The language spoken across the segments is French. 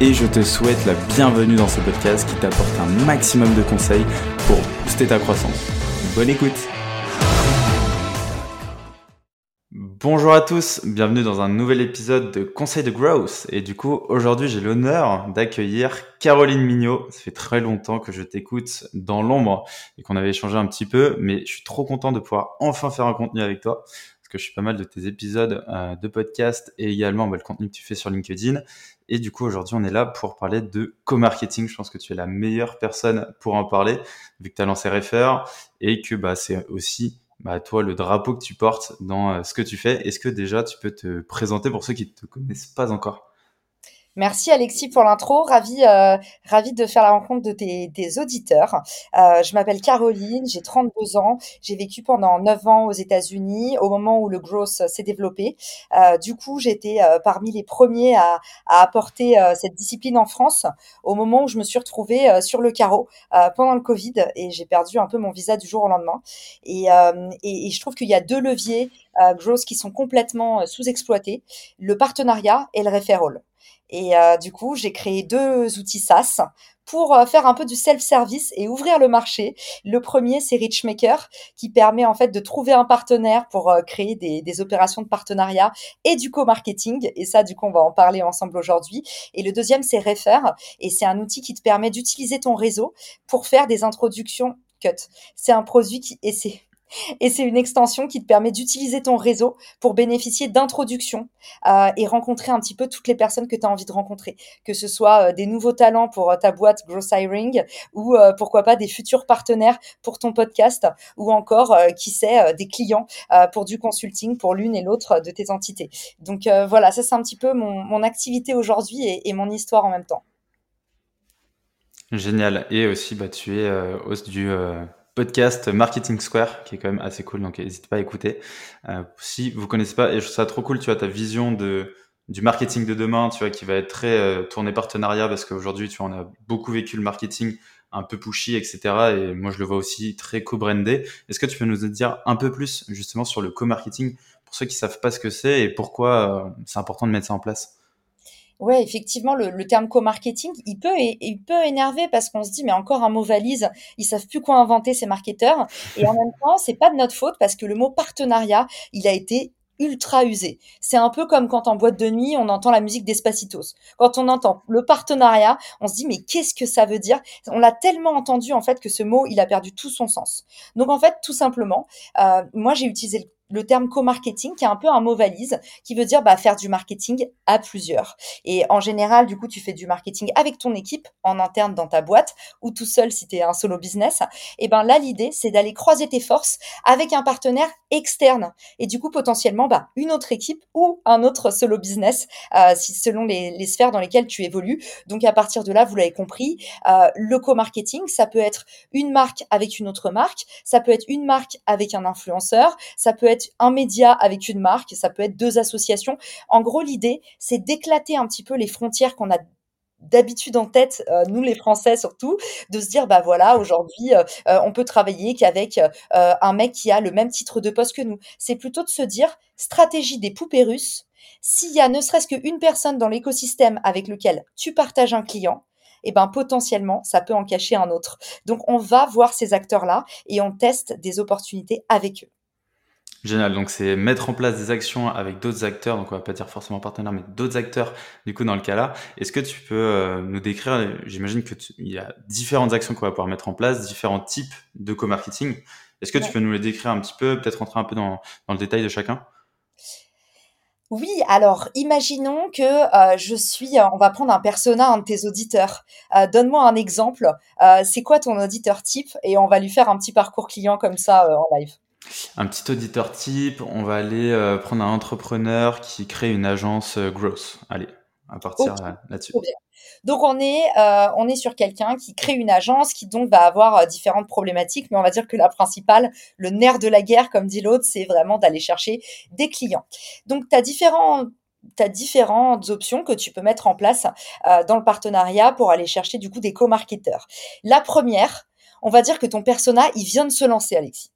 et je te souhaite la bienvenue dans ce podcast qui t'apporte un maximum de conseils pour booster ta croissance. Bonne écoute Bonjour à tous, bienvenue dans un nouvel épisode de Conseil de Growth. Et du coup, aujourd'hui, j'ai l'honneur d'accueillir Caroline Mignot. Ça fait très longtemps que je t'écoute dans l'ombre et qu'on avait échangé un petit peu, mais je suis trop content de pouvoir enfin faire un contenu avec toi que je suis pas mal de tes épisodes euh, de podcast et également bah, le contenu que tu fais sur LinkedIn. Et du coup, aujourd'hui, on est là pour parler de co-marketing. Je pense que tu es la meilleure personne pour en parler, vu que tu as lancé Refer et que bah, c'est aussi bah, toi le drapeau que tu portes dans euh, ce que tu fais. Est-ce que déjà tu peux te présenter pour ceux qui ne te connaissent pas encore? Merci Alexis pour l'intro. Ravi, euh, ravi de faire la rencontre de tes, auditeurs. Euh, je m'appelle Caroline, j'ai 32 ans. J'ai vécu pendant 9 ans aux États-Unis au moment où le growth s'est développé. Euh, du coup, j'étais euh, parmi les premiers à, à apporter euh, cette discipline en France au moment où je me suis retrouvée sur le carreau pendant le Covid et j'ai perdu un peu mon visa du jour au lendemain. Et, et je trouve qu'il y a deux leviers growth qui sont complètement sous-exploités, le partenariat et le referral. Et euh, du coup, j'ai créé deux outils SaaS pour euh, faire un peu du self-service et ouvrir le marché. Le premier, c'est Richmaker, qui permet en fait de trouver un partenaire pour euh, créer des, des, opérations de partenariat et du co-marketing. Et ça, du coup, on va en parler ensemble aujourd'hui. Et le deuxième, c'est Refer, et c'est un outil qui te permet d'utiliser ton réseau pour faire des introductions cut. C'est un produit qui, et c'est et c'est une extension qui te permet d'utiliser ton réseau pour bénéficier d'introductions euh, et rencontrer un petit peu toutes les personnes que tu as envie de rencontrer, que ce soit euh, des nouveaux talents pour euh, ta boîte Gross Hiring ou euh, pourquoi pas des futurs partenaires pour ton podcast ou encore, euh, qui sait, des clients pour du consulting pour l'une et l'autre de tes entités. Donc voilà, ça c'est un petit peu mon, activité aujourd'hui et, mon histoire en même temps. Génial. Et aussi, bah, tu es hausse du podcast Marketing Square, qui est quand même assez cool, donc n'hésitez pas à écouter. Euh, si vous connaissez pas, et je trouve ça trop cool, tu vois, ta vision de, du marketing de demain, tu vois, qui va être très euh, tourné partenariat, parce qu'aujourd'hui, tu vois, on a beaucoup vécu le marketing un peu pushy, etc. Et moi, je le vois aussi très co-brandé. Est-ce que tu peux nous dire un peu plus, justement, sur le co-marketing, pour ceux qui savent pas ce que c'est et pourquoi euh, c'est important de mettre ça en place? Ouais, effectivement, le, terme co-marketing, il peut, il peut énerver parce qu'on se dit, mais encore un mot valise, ils savent plus quoi inventer ces marketeurs. Et en même temps, c'est pas de notre faute parce que le mot partenariat, il a été ultra usé. C'est un peu comme quand en boîte de nuit, on entend la musique d'Espacitos. Quand on entend le partenariat, on se dit mais qu'est-ce que ça veut dire? On l'a tellement entendu en fait que ce mot, il a perdu tout son sens. Donc en fait, tout simplement, euh, moi j'ai utilisé le le terme co-marketing qui est un peu un mot valise qui veut dire bah, faire du marketing à plusieurs. Et en général, du coup, tu fais du marketing avec ton équipe en interne dans ta boîte ou tout seul si tu es un solo business. Et ben là, l'idée, c'est d'aller croiser tes forces avec un partenaire externe et du coup potentiellement bah, une autre équipe ou un autre solo business euh, si, selon les, les, sphères dans lesquelles tu évolues. Donc à partir de là, vous l'avez compris, euh, le co-marketing, ça peut être une marque avec une autre marque, ça peut être une marque avec un influenceur, ça peut être un média avec une marque, ça peut être deux associations. En gros, l'idée, c'est d'éclater un petit peu les frontières qu'on a d'habitude en tête, euh, nous les Français surtout, de se dire bah voilà aujourd'hui euh, euh, on peut travailler qu'avec un mec qui a le même titre de poste que nous. C'est plutôt de se dire stratégie des poupées russes. S'il y a ne serait-ce qu'une personne dans l'écosystème avec lequel tu partages un client, et eh ben potentiellement ça peut en cacher un autre. Donc on va voir ces acteurs là et on teste des opportunités avec eux. Génial. Donc, c'est mettre en place des actions avec d'autres acteurs. Donc, on va pas dire forcément partenaires, mais d'autres acteurs, du coup, dans le cas-là. Est-ce que tu peux euh, nous décrire, j'imagine que il y a différentes actions qu'on va pouvoir mettre en place, différents types de co-marketing. Est-ce que tu peux nous les décrire un petit peu, peut-être rentrer un peu dans, dans le détail de chacun? Oui, alors imaginons que euh, je suis, euh, on va prendre un persona, un de tes auditeurs. Donne-moi un exemple. c'est quoi ton auditeur type Et on va lui faire un petit parcours client comme ça en live. Un petit auditeur type, on va aller euh, prendre un entrepreneur qui crée une agence euh, growth. Allez, à partir là-dessus. Donc on est, euh, on est sur quelqu'un qui crée une agence qui donc va avoir euh, différentes problématiques, mais on va dire que la principale, le nerf de la guerre, comme dit l'autre, c'est vraiment d'aller chercher des clients. Donc tu as différents tu différentes options que tu peux mettre en place euh, dans le partenariat pour aller chercher du coup des co-marketeurs. La première, on va dire que ton persona, il vient de se lancer, Alexis.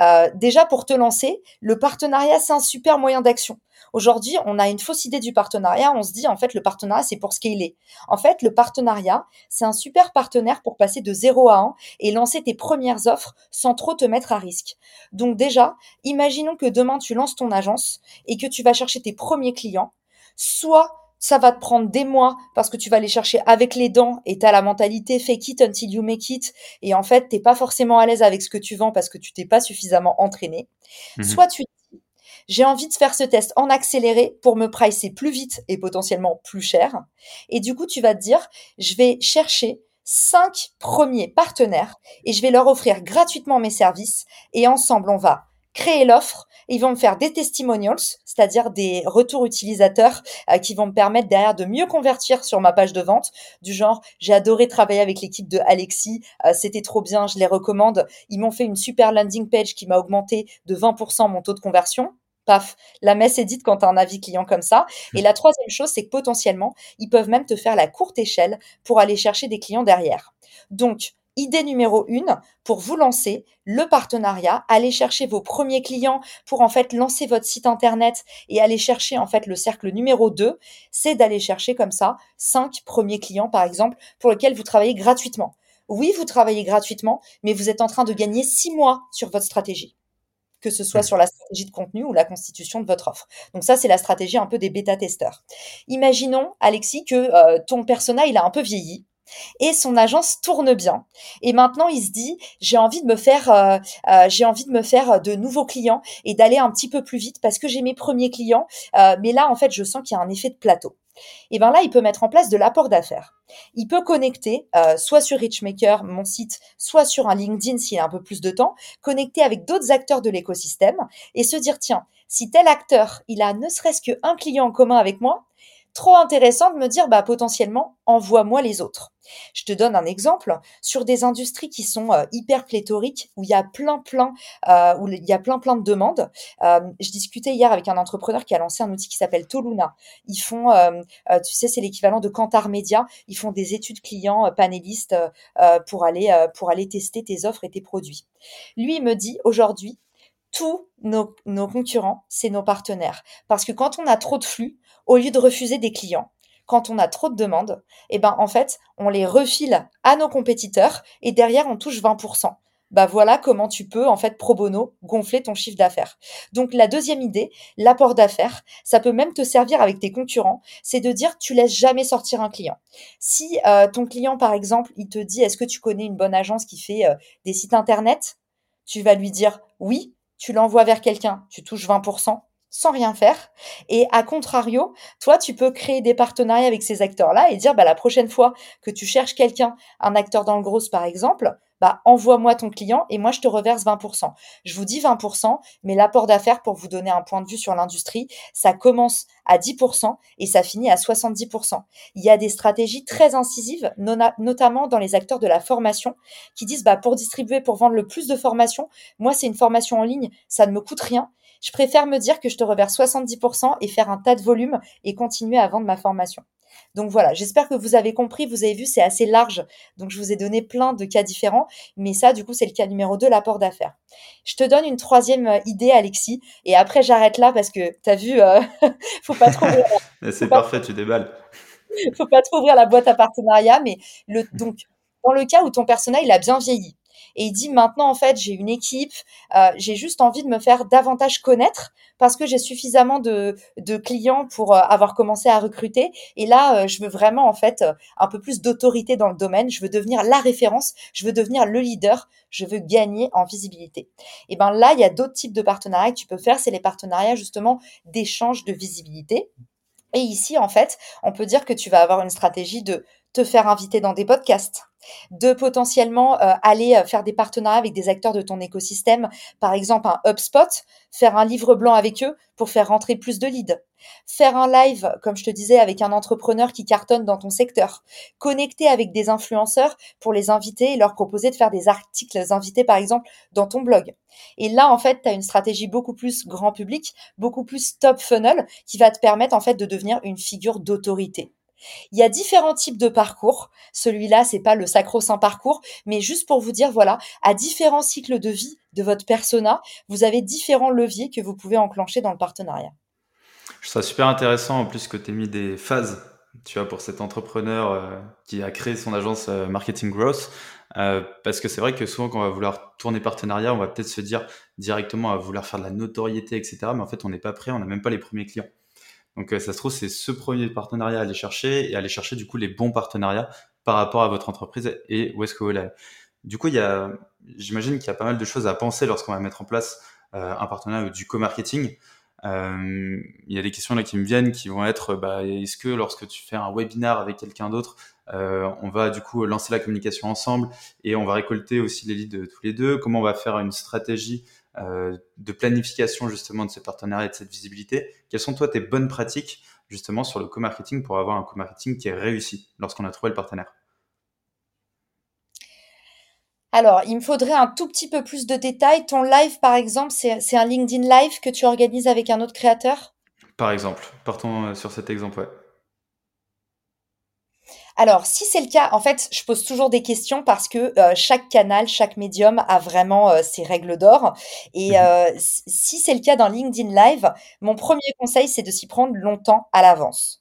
Euh, déjà, pour te lancer, le partenariat, c'est un super moyen d'action. Aujourd'hui, on a une fausse idée du partenariat. On se dit, en fait, le partenariat, c'est pour ce qu'il est. En fait, le partenariat, c'est un super partenaire pour passer de 0 à 1 et lancer tes premières offres sans trop te mettre à risque. Donc déjà, imaginons que demain, tu lances ton agence et que tu vas chercher tes premiers clients. Soit ça va te prendre des mois parce que tu vas les chercher avec les dents et tu as la mentalité fake it until you make it et en fait, t'es pas forcément à l'aise avec ce que tu vends parce que tu t'es pas suffisamment entraîné. Mmh Soit tu j'ai envie de faire ce test en accéléré pour me pricer plus vite et potentiellement plus cher. Et du coup, tu vas te dire, je vais chercher cinq premiers partenaires et je vais leur offrir gratuitement mes services et ensemble, on va créer l'offre. Ils vont me faire des testimonials, c'est-à-dire des retours utilisateurs euh, qui vont me permettre derrière de mieux convertir sur ma page de vente. Du genre, j'ai adoré travailler avec l'équipe de Alexis, euh, c'était trop bien, je les recommande. Ils m'ont fait une super landing page qui m'a augmenté de 20% mon taux de conversion paf, la messe est dite quand tu as un avis client comme ça. Et la troisième chose, c'est que potentiellement, ils peuvent même te faire la courte échelle pour aller chercher des clients derrière. Donc, idée numéro une, pour vous lancer, le partenariat, aller chercher vos premiers clients pour en fait lancer votre site internet et aller chercher en fait le cercle numéro 2, c'est d'aller chercher comme ça cinq premiers clients par exemple pour lesquels vous travaillez gratuitement. Oui, vous travaillez gratuitement, mais vous êtes en train de gagner six mois sur votre stratégie que ce soit sur la stratégie de contenu ou la constitution de votre offre. Donc ça, c'est la stratégie un peu des bêta-testeurs. Imaginons, Alexis, que euh, ton persona, il a un peu vieilli et son agence tourne bien. Et maintenant, il se dit, j'ai envie de me faire, euh, euh, j'ai envie de me faire de nouveaux clients et d'aller un petit peu plus vite parce que j'ai mes premiers clients. mais là, en fait, je sens qu'il y a un effet de plateau et bien là, il peut mettre en place de l'apport d'affaires. Il peut connecter, euh, soit sur Richmaker, mon site, soit sur un LinkedIn s'il a un peu plus de temps, connecter avec d'autres acteurs de l'écosystème et se dire, tiens, si tel acteur, il a ne serait-ce qu'un client en commun avec moi, trop intéressant de me dire, bah, potentiellement, envoie-moi les autres. Je te donne un exemple sur des industries qui sont euh, hyper pléthoriques où il y a plein plein euh, où il y a plein plein de demandes. Euh, je discutais hier avec un entrepreneur qui a lancé un outil qui s'appelle Toluna. Ils font, tu sais, c'est l'équivalent de Kantar Media. Ils font des études clients panélistes pour aller pour aller tester tes offres et tes produits. Lui il me dit aujourd'hui tous nos, concurrents, c'est nos partenaires. Parce que quand on a trop de flux, au lieu de refuser des clients, quand on a trop de demandes, eh ben en fait, on les refile à nos compétiteurs et derrière on touche 20%. Bah voilà comment tu peux en fait pro bono gonfler ton chiffre d'affaires. Donc la deuxième idée, l'apport d'affaires, ça peut même te servir avec tes concurrents, c'est de dire tu laisses jamais sortir un client. Si euh, ton client par exemple, il te dit est-ce que tu connais une bonne agence qui fait euh, des sites internet, tu vas lui dire oui, tu l'envoies vers quelqu'un, tu touches 20%, sans rien faire. Et à contrario, toi, tu peux créer des partenariats avec ces acteurs-là et dire, bah, la prochaine fois que tu cherches quelqu'un, un acteur dans le gros par exemple, bah, envoie-moi ton client et moi, je te reverse 20%. Je vous dis 20%, mais l'apport d'affaires, pour vous donner un point de vue sur l'industrie, ça commence à 10% et ça finit à 70%. Il y a des stratégies très incisives, notamment dans les acteurs de la formation, qui disent, bah, pour distribuer, pour vendre le plus de formations, moi, c'est une formation en ligne, ça ne me coûte rien je préfère me dire que je te reverse 70% et faire un tas de volume et continuer à vendre ma formation. Donc voilà, j'espère que vous avez compris, vous avez vu, c'est assez large. Donc je vous ai donné plein de cas différents, mais ça, du coup, c'est le cas numéro 2, l'apport d'affaires. Je te donne une troisième euh, idée, Alexis, et après j'arrête là parce que tu as vu, euh, faut pas trop. c'est parfait, tu déballes. faut pas trop ouvrir la boîte à partenariat, mais le, donc, dans le cas où ton personnel il a bien vieilli, et il dit maintenant en fait j'ai une équipe, euh, j'ai juste envie de me faire davantage connaître parce que j'ai suffisamment de, de, clients pour euh, avoir commencé à recruter. Et là euh, je veux vraiment en fait un peu plus d'autorité dans le domaine, je veux devenir la référence, je veux devenir le leader, je veux gagner en visibilité. Et ben là il y a d'autres types de partenariats que tu peux faire, c'est les partenariats justement d'échange de visibilité. Et ici, en fait, on peut dire que tu vas avoir une stratégie de te faire inviter dans des podcasts, de potentiellement euh, aller euh, faire des partenariats avec des acteurs de ton écosystème, par exemple un HubSpot, faire un livre blanc avec eux pour faire rentrer plus de leads, faire un live, comme je te disais, avec un entrepreneur qui cartonne dans ton secteur, connecter avec des influenceurs pour les inviter et leur proposer de faire des articles invités, par exemple, dans ton blog. Et là, en fait, tu as une stratégie beaucoup plus grand public, beaucoup plus top funnel, qui va te permettre, en fait, de devenir une figure d'autorité. Il y a différents types de parcours. Celui-là, c'est pas le sacro-saint parcours, mais juste pour vous dire, voilà, à différents cycles de vie de votre persona, vous avez différents leviers que vous pouvez enclencher dans le partenariat. Je trouve super intéressant en plus que tu aies mis des phases, tu vois, pour cet entrepreneur euh, qui a créé son agence euh, Marketing Growth. Euh, parce que c'est vrai que souvent quand on va vouloir tourner partenariat, on va peut-être se dire directement à vouloir faire de la notoriété, etc. Mais en fait, on n'est pas prêt, on n'a même pas les premiers clients. Donc euh, ça se trouve, c'est ce premier partenariat à aller chercher et aller chercher du coup les bons partenariats par rapport à votre entreprise et où est-ce que vous allez. Du coup, il y a, j'imagine qu'il y a pas mal de choses à penser lorsqu'on va mettre en place euh, un partenariat ou du co-marketing. Euh, il y a des questions là qui me viennent qui vont être bah, est-ce que lorsque tu fais un webinar avec quelqu'un d'autre, euh, on va du coup lancer la communication ensemble et on va récolter aussi les leads de tous les deux? Comment on va faire une stratégie de planification justement de ce partenariat et de cette visibilité. Quelles sont toi tes bonnes pratiques justement sur le co-marketing pour avoir un co-marketing qui est réussi lorsqu'on a trouvé le partenaire? Alors, il me faudrait un tout petit peu plus de détails. Ton live, par exemple, c'est un LinkedIn Live que tu organises avec un autre créateur? Par exemple, partons euh, sur cet exemple, ouais. Alors, si c'est le cas, en fait, je pose toujours des questions parce que euh, chaque canal, chaque médium a vraiment euh, ses règles d'or. Et mmh euh, si c'est le cas dans LinkedIn Live, mon premier conseil, c'est de s'y prendre longtemps à l'avance.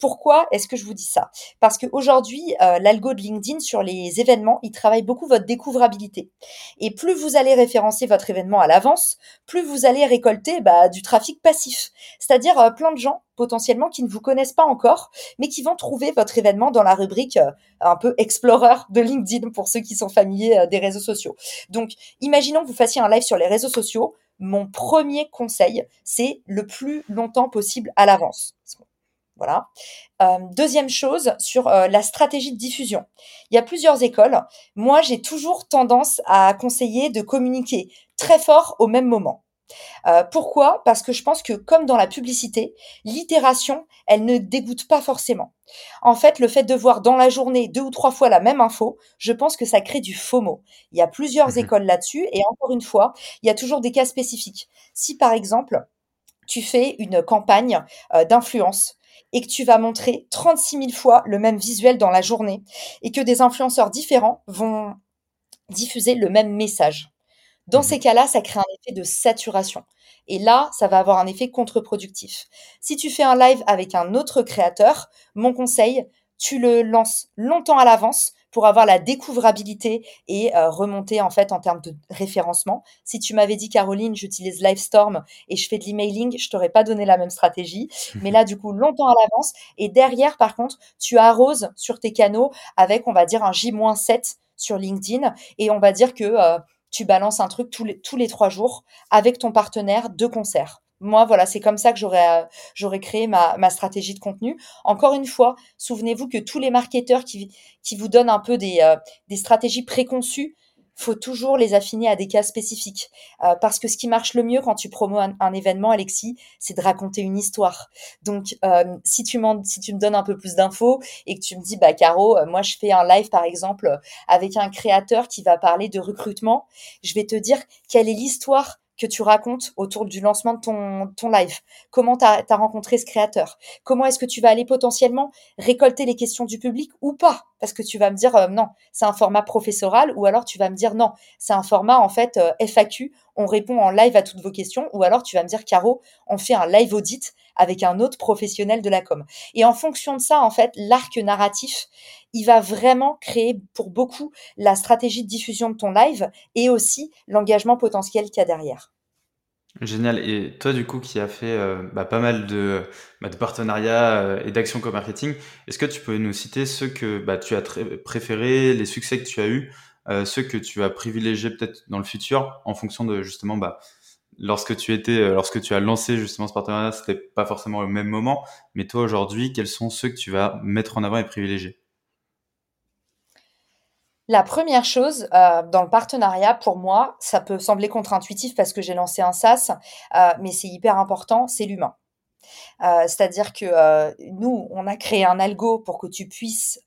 pourquoi est-ce que je vous dis ça? Parce qu'aujourd'hui, l'algo de LinkedIn sur les événements, il travaille beaucoup votre découvrabilité. Et plus vous allez référencer votre événement à l'avance, plus vous allez récolter bah, du trafic passif. C'est-à-dire plein de gens potentiellement qui ne vous connaissent pas encore, mais qui vont trouver votre événement dans la rubrique euh, un peu explorer de LinkedIn pour ceux qui sont familiers euh, des réseaux sociaux. Donc, imaginons que vous fassiez un live sur les réseaux sociaux. Mon premier conseil, c'est le plus longtemps possible à l'avance. Voilà. Euh, deuxième chose, sur la stratégie de diffusion. Il y a plusieurs écoles. Moi, j'ai toujours tendance à conseiller de communiquer très fort au même moment. Euh, pourquoi? Parce que je pense que comme dans la publicité, l'itération, elle ne dégoûte pas forcément. En fait, le fait de voir dans la journée deux ou trois fois la même info, je pense que ça crée du FOMO. Il y a plusieurs mmh écoles là-dessus et encore une fois, il y a toujours des cas spécifiques. Si par exemple, tu fais une campagne euh, d'influence et que tu vas montrer 36 000 fois le même visuel dans la journée et que des influenceurs différents vont diffuser le même message. Dans mmh ces cas-là, ça crée un effet de saturation. Et là, ça va avoir un effet contre-productif. Si tu fais un live avec un autre créateur, mon conseil, tu le lances longtemps à l'avance pour avoir la découvrabilité et euh, remonter en fait en termes de référencement. Si tu m'avais dit Caroline, j'utilise Livestorm et je fais de l'emailing, je t'aurais pas donné la même stratégie. Mais là, du coup, longtemps à l'avance. Et derrière, par contre, tu arroses sur tes canaux avec, on va dire, un J-7 sur LinkedIn et on va dire que euh, tu balances un truc tous les, trois jours avec ton partenaire de concert. Moi, voilà, c'est comme ça que j'aurais, euh, j'aurais créé ma, stratégie de contenu. Encore une fois, souvenez-vous que tous les marketeurs qui, vous donnent un peu des, euh, des stratégies préconçues, faut toujours les affiner à des cas spécifiques. Euh, parce que ce qui marche le mieux quand tu promos un, événement, Alexis, c'est de raconter une histoire. Donc, euh, si, tu me donnes un peu plus d'infos et que tu me dis, bah, Caro, euh, moi, je fais un live, par exemple, avec un créateur qui va parler de recrutement, je vais te dire quelle est l'histoire que tu racontes autour du lancement de ton, ton live. Comment tu as, rencontré ce créateur? Comment est-ce que tu vas aller potentiellement récolter les questions du public ou pas? Parce que tu vas me dire euh, non, c'est un format professoral ou alors tu vas me dire non, c'est un format en fait euh, FAQ, on répond en live à toutes vos questions ou alors tu vas me dire Caro, on fait un live audit avec un autre professionnel de la com. Et en fonction de ça, en fait, l'arc narratif, il va vraiment créer pour beaucoup la stratégie de diffusion de ton live et aussi l'engagement potentiel qu'il y a derrière. Génial. Et toi, du coup, qui as fait euh, bah, pas mal de, bah, partenariats euh, et d'actions co-marketing, est-ce que tu peux nous citer ceux que bah, tu as préférés, les succès que tu as eus, euh, ceux que tu as privilégiés peut-être dans le futur, en fonction de justement, bah, lorsque tu étais, lorsque tu as lancé justement ce partenariat, c'était pas forcément le même moment, mais toi aujourd'hui, quels sont ceux que tu vas mettre en avant et privilégier? La première chose, euh, dans le partenariat, pour moi, ça peut sembler contre-intuitif parce que j'ai lancé un SaaS, euh, mais c'est hyper important, c'est l'humain. Euh, c'est-à-dire que nous, on a créé un algo pour que tu puisses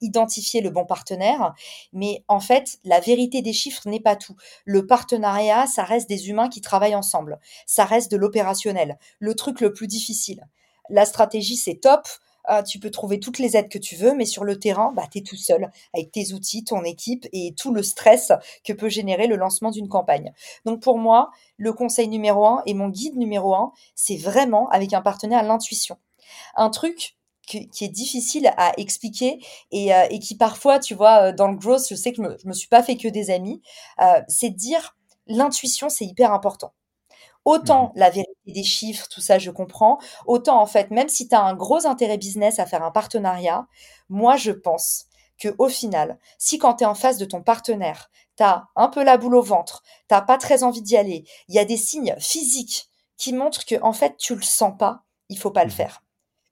identifier le bon partenaire, mais en fait, la vérité des chiffres n'est pas tout. Le partenariat, ça reste des humains qui travaillent ensemble, ça reste de l'opérationnel, le truc le plus difficile. La stratégie, c'est top. Ah, tu peux trouver toutes les aides que tu veux, mais sur le terrain, bah, tu es tout seul avec tes outils, ton équipe et tout le stress que peut générer le lancement d'une campagne. Donc pour moi, le conseil numéro un et mon guide numéro un, c'est vraiment avec un partenaire l'intuition. Un truc qui, est difficile à expliquer et, euh, qui parfois, tu vois, euh, dans le growth, je sais que je me, me suis pas fait que des amis, euh, c'est de dire l'intuition, c'est hyper important. Autant mmh la vérité des chiffres, tout ça, je comprends. Autant, en fait, même si tu as un gros intérêt business à faire un partenariat, moi, je pense que au final, si quand tu es en face de ton partenaire, tu as un peu la boule au ventre, t'as pas très envie d'y aller, il y a des signes physiques qui montrent que, en fait, tu le sens pas, il faut pas le mmh faire.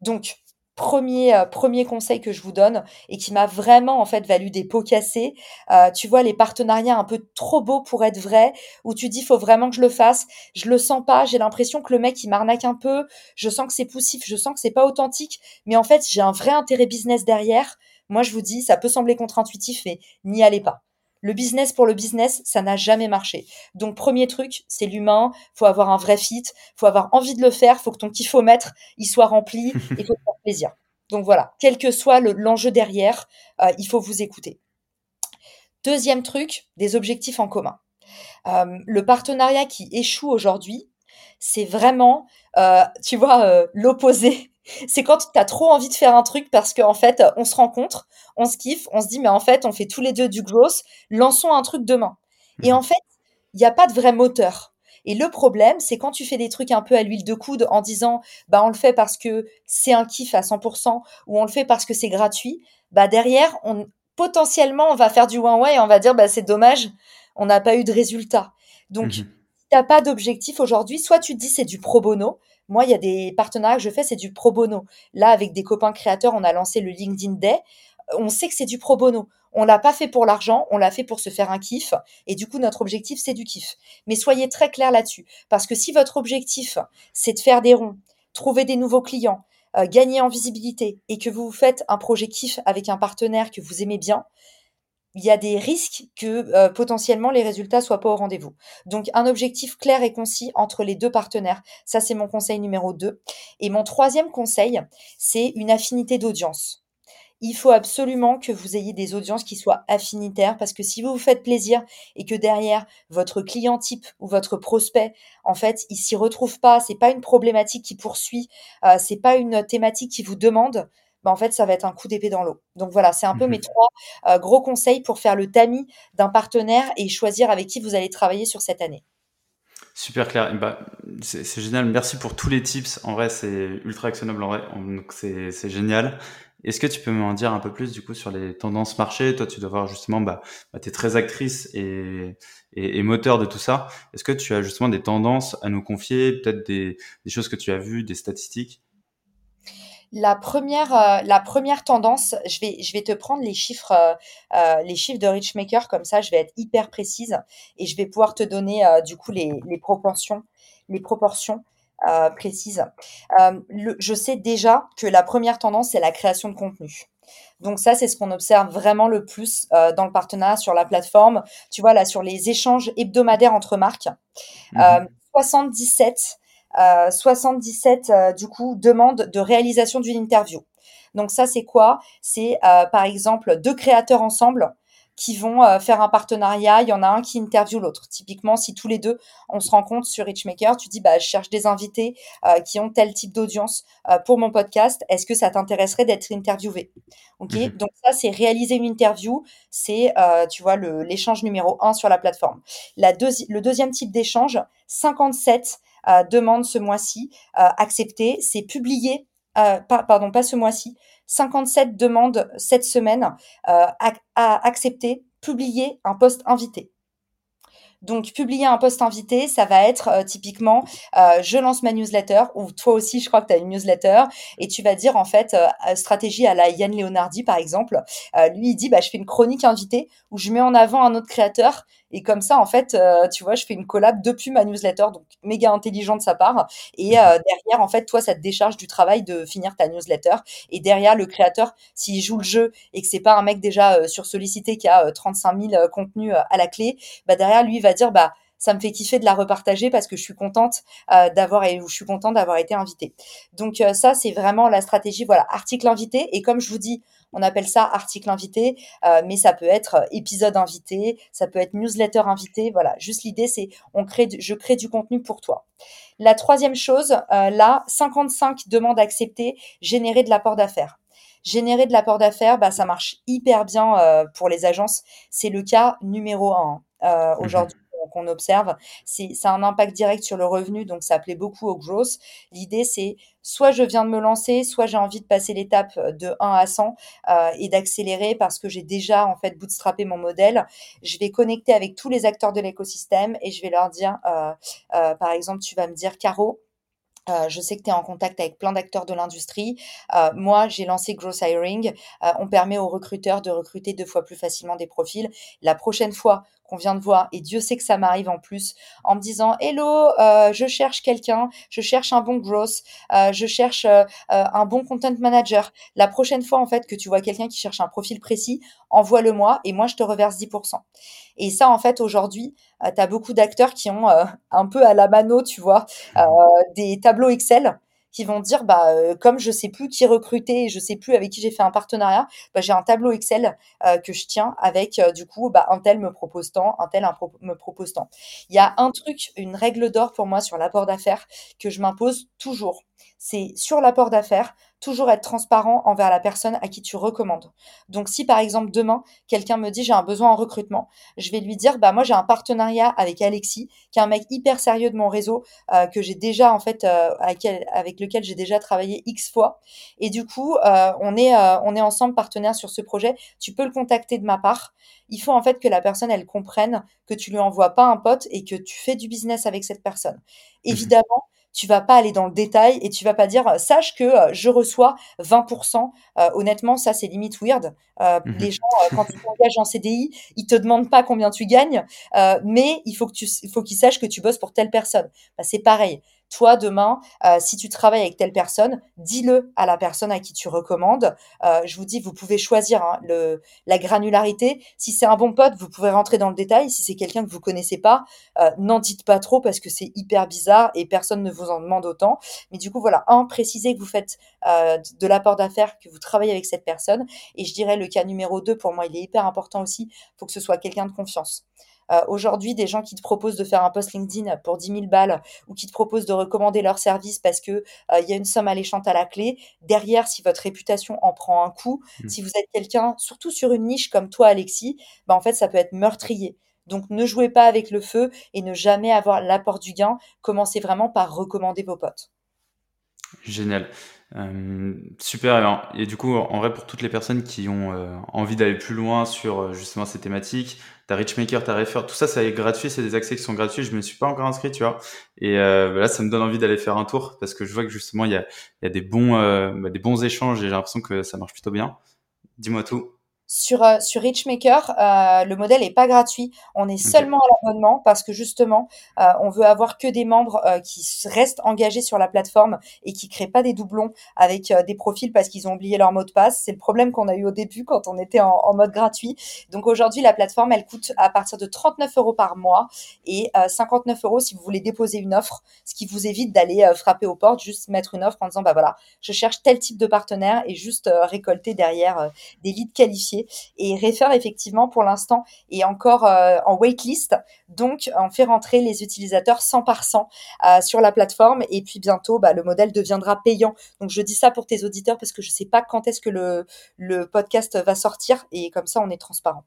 Donc, premier, euh, premier conseil que je vous donne et qui m'a vraiment en fait valu des pots cassés. Euh, tu vois les partenariats un peu trop beaux pour être vrais où tu dis faut vraiment que je le fasse. Je le sens pas. J'ai l'impression que le mec il m'arnaque un peu. Je sens que c'est poussif. Je sens que c'est pas authentique. Mais en fait j'ai un vrai intérêt business derrière. Moi je vous dis ça peut sembler contre-intuitif mais n'y allez pas. Le business pour le business, ça n'a jamais marché. Donc premier truc, c'est l'humain. Faut avoir un vrai fit. Faut avoir envie de le faire. Faut que ton kiffomètre il soit rempli. Il faut faire plaisir. Donc voilà, quel que soit l'enjeu derrière, euh, il faut vous écouter. Deuxième truc, des objectifs en commun. Euh, le partenariat qui échoue aujourd'hui, c'est vraiment, euh, tu vois, l'opposé. C'est quand tu as trop envie de faire un truc parce qu'en fait, on se rencontre, on se kiffe, on se dit, mais en fait, on fait tous les deux du growth, lançons un truc demain. Et mmh. en fait, il n'y a pas de vrai moteur. Et le problème, c'est quand tu fais des trucs un peu à l'huile de coude en disant, bah, on le fait parce que c'est un kiff à 100% ou on le fait parce que c'est gratuit, bah, derrière, on, potentiellement, on va faire du one-way et on va dire, bah, c'est dommage, on n'a pas eu de résultat. Donc, mmh si tu n'as pas d'objectif aujourd'hui, soit tu te dis c'est du pro bono. Moi, il y a des partenariats que je fais, c'est du pro bono. Là, avec des copains créateurs, on a lancé le LinkedIn Day. On sait que c'est du pro bono. On l'a pas fait pour l'argent, on l'a fait pour se faire un kiff. Et du coup, notre objectif, c'est du kiff. Mais soyez très clair là-dessus. Parce que si votre objectif, c'est de faire des ronds, trouver des nouveaux clients, euh, gagner en visibilité, et que vous faites un projet kiff avec un partenaire que vous aimez bien, il y a des risques que euh, potentiellement les résultats soient pas au rendez-vous. Donc un objectif clair et concis entre les deux partenaires, ça c'est mon conseil numéro 2. Et mon troisième conseil, c'est une affinité d'audience il faut absolument que vous ayez des audiences qui soient affinitaires parce que si vous vous faites plaisir et que derrière votre client type ou votre prospect, en fait, il s'y retrouve pas, c'est pas une problématique qui poursuit, euh, c'est pas une thématique qui vous demande, bah en fait, ça va être un coup d'épée dans l'eau. Donc voilà, c'est un peu mmh mes trois euh, gros conseils pour faire le tamis d'un partenaire et choisir avec qui vous allez travailler sur cette année. Super clair. Bah, c'est génial. Merci pour tous les tips. En vrai, c'est ultra actionnable. En vrai, c'est génial. Est-ce que tu peux m'en dire un peu plus du coup sur les tendances marché? Toi, tu dois voir justement, bah, bah tu es très actrice et, et, moteur de tout ça. Est-ce que tu as justement des tendances à nous confier, peut-être des, des, choses que tu as vues, des statistiques? La première, euh, la première tendance, je vais, je vais te prendre les chiffres, euh, euh, les chiffres de Richmaker comme ça, je vais être hyper précise et je vais pouvoir te donner du coup les, les proportions, les proportions. Euh, précise. Euh, je sais déjà que la première tendance, c'est la création de contenu. Donc ça, c'est ce qu'on observe vraiment le plus euh, dans le partenariat sur la plateforme. Tu vois, là, sur les échanges hebdomadaires entre marques, 77, 77 du coup, demandes de réalisation d'une interview. Donc ça, c'est quoi? C'est par exemple deux créateurs ensemble qui vont euh, faire un partenariat. Il y en a un qui interviewe l'autre. Typiquement, si tous les deux, on se rencontre sur Richmaker, tu dis, bah, je cherche des invités euh, qui ont tel type d'audience euh, pour mon podcast. Est-ce que ça t'intéresserait d'être interviewé? Ok, mhm. donc ça, c'est réaliser une interview. C'est, tu vois, l'échange numéro un sur la plateforme. La le deuxième type d'échange, 57 demandes ce mois-ci acceptées. C'est publié pardon, pas ce mois-ci, 57 demandes cette semaine euh, à, accepter, publier un poste invité. Donc, publier un post invité, ça va être euh, typiquement, euh, je lance ma newsletter, ou toi aussi, je crois que tu as une newsletter, et tu vas dire en fait, euh, stratégie à la Yann Leonardi, par exemple. lui, il dit, bah, je fais une chronique invitée où je mets en avant un autre créateur et comme ça, en fait, euh, tu vois, je fais une collab depuis ma newsletter, donc méga intelligent de sa part. Et euh, derrière, en fait, toi, ça te décharge du travail de finir ta newsletter. Et derrière, le créateur, s'il joue le jeu et que c'est pas un mec déjà euh, sur sollicité qui a 35 000 contenus à la clé, bah derrière, lui, il va dire, bah ça me fait kiffer de la repartager parce que je suis contente d'avoir et je suis contente d'avoir été invitée. Donc ça c'est vraiment la stratégie voilà article invité et comme je vous dis on appelle ça article invité, euh, mais ça peut être euh, épisode invité, ça peut être newsletter invité. Voilà, juste l'idée, c'est on crée, je crée du contenu pour toi. La troisième chose, euh, là, 55 demandes acceptées, générer de l'apport d'affaires. Générer de l'apport d'affaires, bah, ça marche hyper bien pour les agences. C'est le cas numéro un mmh aujourd'hui qu'on observe, c'est ça a un impact direct sur le revenu, donc ça plaît beaucoup au growth. L'idée, c'est soit je viens de me lancer, soit j'ai envie de passer l'étape de 1 à 100 euh, et d'accélérer parce que j'ai déjà en fait bootstrappé mon modèle. Je vais connecter avec tous les acteurs de l'écosystème et je vais leur dire, euh, euh, par exemple, tu vas me dire, Caro, euh, je sais que tu es en contact avec plein d'acteurs de l'industrie. Euh, moi, j'ai lancé Growth Hiring. Euh, on permet aux recruteurs de recruter deux fois plus facilement des profils. La prochaine fois qu'on vient de voir, et Dieu sait que ça m'arrive en plus, en me disant Hello, je cherche quelqu'un, je cherche un bon growth, je cherche un bon content manager. La prochaine fois, en fait, que tu vois quelqu'un qui cherche un profil précis, envoie-le moi et moi, je te reverse 10%. Et ça, en fait, aujourd'hui, euh, tu as beaucoup d'acteurs qui ont euh, un peu à la mano, tu vois, euh, des tableaux Excel qui vont dire bah comme je sais plus qui recruter je sais plus avec qui j'ai fait un partenariat bah, j'ai un tableau Excel que je tiens avec du coup bah un tel me propose tant un tel me propose tant. Il y a un truc une règle d'or pour moi sur l'apport d'affaires que je m'impose toujours. C'est sur l'apport d'affaires toujours être transparent envers la personne à qui tu recommandes. Donc si par exemple demain quelqu'un me dit j'ai un besoin en recrutement, je vais lui dire bah moi j'ai un partenariat avec Alexis qui est un mec hyper sérieux de mon réseau euh, que j'ai déjà en fait euh, avec, lequel j'ai déjà travaillé X fois et du coup euh, on est on est ensemble partenaires sur ce projet, tu peux le contacter de ma part. Il faut en fait que la personne elle comprenne que tu lui envoies pas un pote et que tu fais du business avec cette personne. Mmh Évidemment, tu vas pas aller dans le détail et tu vas pas dire sache que euh, je reçois 20%. Euh, honnêtement, ça c'est limite weird. Euh, mmh Les gens quand ils t'engagent en CDI, ils te demandent pas combien tu gagnes, mais il faut que tu il faut qu'ils sachent que tu bosses pour telle personne. Bah, c'est pareil toi demain, euh, si tu travailles avec telle personne, dis-le à la personne à qui tu recommandes. Euh, je vous dis, vous pouvez choisir hein, la granularité. Si c'est un bon pote, vous pouvez rentrer dans le détail. Si c'est quelqu'un que vous connaissez pas, euh, n'en dites pas trop parce que c'est hyper bizarre et personne ne vous en demande autant. Mais du coup, voilà, un, précisez que vous faites de l'apport d'affaires, que vous travaillez avec cette personne. Et je dirais le cas numéro 2, pour moi, il est hyper important aussi. Il faut que ce soit quelqu'un de confiance. Euh, aujourd'hui, des gens qui te proposent de faire un post LinkedIn pour 10 000 balles ou qui te proposent de recommander leur service parce que euh, il y a une somme alléchante à la clé. Derrière, si votre réputation en prend un coup, mmh. si vous êtes quelqu'un, surtout sur une niche comme toi, Alexis, bah, en fait, ça peut être meurtrier. Donc ne jouez pas avec le feu et ne jamais avoir l'apport du gain. Commencez vraiment par recommander vos potes. Génial. Euh, super. Et, du coup, en vrai, pour toutes les personnes qui ont envie d'aller plus loin sur justement ces thématiques, T'as Richmaker, t'as Refer, tout ça, ça est gratuit, c'est des accès qui sont gratuits. Je me suis pas encore inscrit, tu vois. Et euh, là, ça me donne envie d'aller faire un tour parce que je vois que justement, il y a, y a des bons, euh, bah, des bons échanges et j'ai l'impression que ça marche plutôt bien. Dis-moi tout. Sur, euh, sur Richmaker, euh, le modèle est pas gratuit. On est seulement à l'abonnement parce que justement, euh, on veut avoir que des membres qui restent engagés sur la plateforme et qui créent pas des doublons avec des profils parce qu'ils ont oublié leur mot de passe. C'est le problème qu'on a eu au début quand on était en, en mode gratuit. Donc aujourd'hui, la plateforme, elle coûte à partir de 39 euros par mois et 59 euros si vous voulez déposer une offre, ce qui vous évite d'aller frapper aux portes, juste mettre une offre en disant, bah voilà, je cherche tel type de partenaire et juste récolter derrière des leads qualifiés et Refer, effectivement, pour l'instant, est encore euh, en waitlist. Donc, on fait rentrer les utilisateurs 100 par 100 euh, sur la plateforme. Et puis, bientôt, bah, le modèle deviendra payant. Donc, je dis ça pour tes auditeurs parce que je ne sais pas quand est-ce que le, le podcast va sortir. Et comme ça, on est transparent.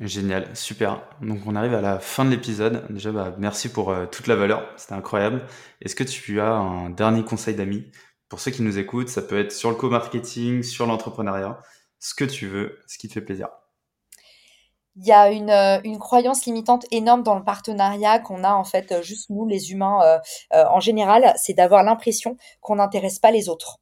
Génial, super. Donc on arrive à la fin de l'épisode. Déjà, bah, merci pour euh, toute la valeur, c'était incroyable. Est-ce que tu as un dernier conseil d'amis? Pour ceux qui nous écoutent Ça peut être sur le co-marketing, sur l'entrepreneuriat ce que tu veux, ce qui te fait plaisir. il y a une, une, croyance limitante énorme dans le partenariat qu'on a en fait juste nous les humains en général, c'est d'avoir l'impression qu'on n'intéresse pas les autres.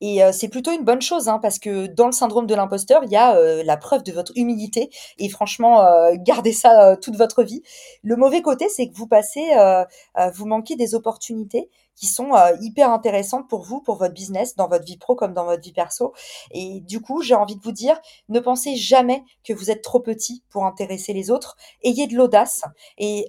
Et c'est plutôt une bonne chose, hein, parce que dans le syndrome de l'imposteur, il y a la preuve de votre humilité. Et franchement, gardez ça toute votre vie. Le mauvais côté, c'est que vous passez, vous manquez des opportunités qui sont hyper intéressantes pour vous, pour votre business, dans votre vie pro comme dans votre vie perso. Et du coup, j'ai envie de vous dire, ne pensez jamais que vous êtes trop petit pour intéresser les autres. Ayez de l'audace et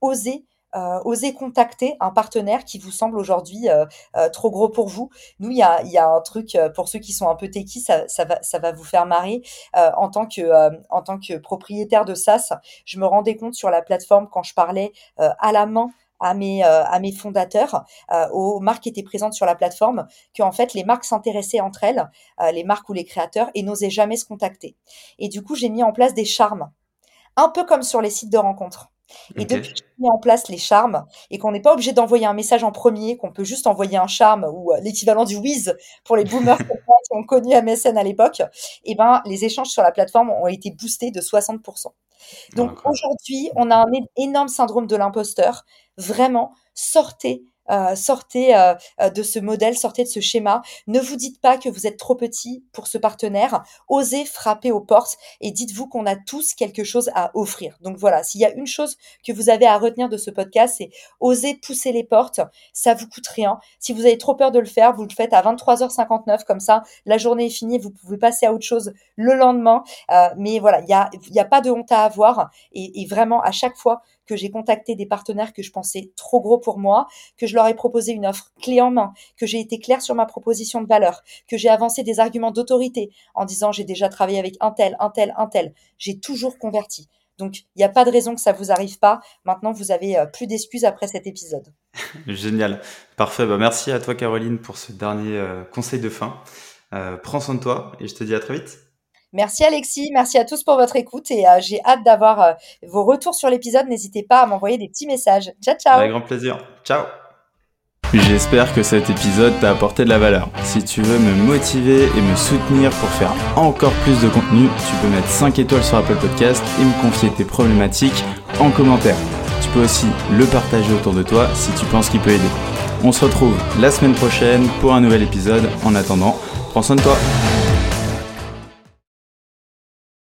osez euh, osez contacter un partenaire qui vous semble aujourd'hui euh, euh, trop gros pour vous. Nous, il y a, y a, un truc pour ceux qui sont un peu techie, ça, ça, va, ça va vous faire marrer. en tant que en tant que propriétaire de SaaS, je me rendais compte sur la plateforme quand je parlais à la main à mes, à mes fondateurs, aux marques qui étaient présentes sur la plateforme, qu'en fait, les marques s'intéressaient entre elles, les marques ou les créateurs, et n'osaient jamais se contacter. Et du coup, j'ai mis en place des charmes, un peu comme sur les sites de rencontres. Et depuis que j'ai mis en place les charmes et qu'on n'est pas obligé d'envoyer un message en premier, qu'on peut juste envoyer un charme ou euh, l'équivalent du whiz pour les boomers qui ont connu MSN à l'époque, et eh ben les échanges sur la plateforme ont été boostés de 60%. Donc aujourd'hui, on a un énorme syndrome de l'imposteur. Vraiment, sortez euh, sortez euh, euh, de ce modèle, sortez de ce schéma. Ne vous dites pas que vous êtes trop petit pour ce partenaire. Osez frapper aux portes et dites-vous qu'on a tous quelque chose à offrir. Donc voilà, s'il y a une chose que vous avez à retenir de ce podcast, c'est oser pousser les portes. Ça vous coûte rien. Si vous avez trop peur de le faire, vous le faites à 23h59 comme ça. La journée est finie, vous pouvez passer à autre chose le lendemain. mais voilà, il n'y a, y a pas de honte à avoir. Et vraiment, à chaque fois que j'ai contacté des partenaires que je pensais trop gros pour moi, que je leur ai proposé une offre clé en main, que j'ai été claire sur ma proposition de valeur, que j'ai avancé des arguments d'autorité en disant j'ai déjà travaillé avec un tel, un tel, un tel. J'ai toujours converti. Donc, il n'y a pas de raison que ça vous arrive pas. Maintenant, vous avez euh, plus d'excuses après cet épisode. Génial. Parfait. Bah, merci à toi, Caroline, pour ce dernier euh, conseil de fin. Euh, prends soin de toi et je te dis à très vite. Merci Alexis, merci à tous pour votre écoute et euh, j'ai hâte d'avoir euh, vos retours sur l'épisode. N'hésitez pas à m'envoyer des petits messages. Ciao, ciao. Avec grand plaisir. Ciao. J'espère que cet épisode t'a apporté de la valeur. Si tu veux me motiver et me soutenir pour faire encore plus de contenu, tu peux mettre 5 étoiles sur Apple Podcast et me confier tes problématiques en commentaire. Tu peux aussi le partager autour de toi si tu penses qu'il peut aider. On se retrouve la semaine prochaine pour un nouvel épisode. En attendant, prends soin de toi.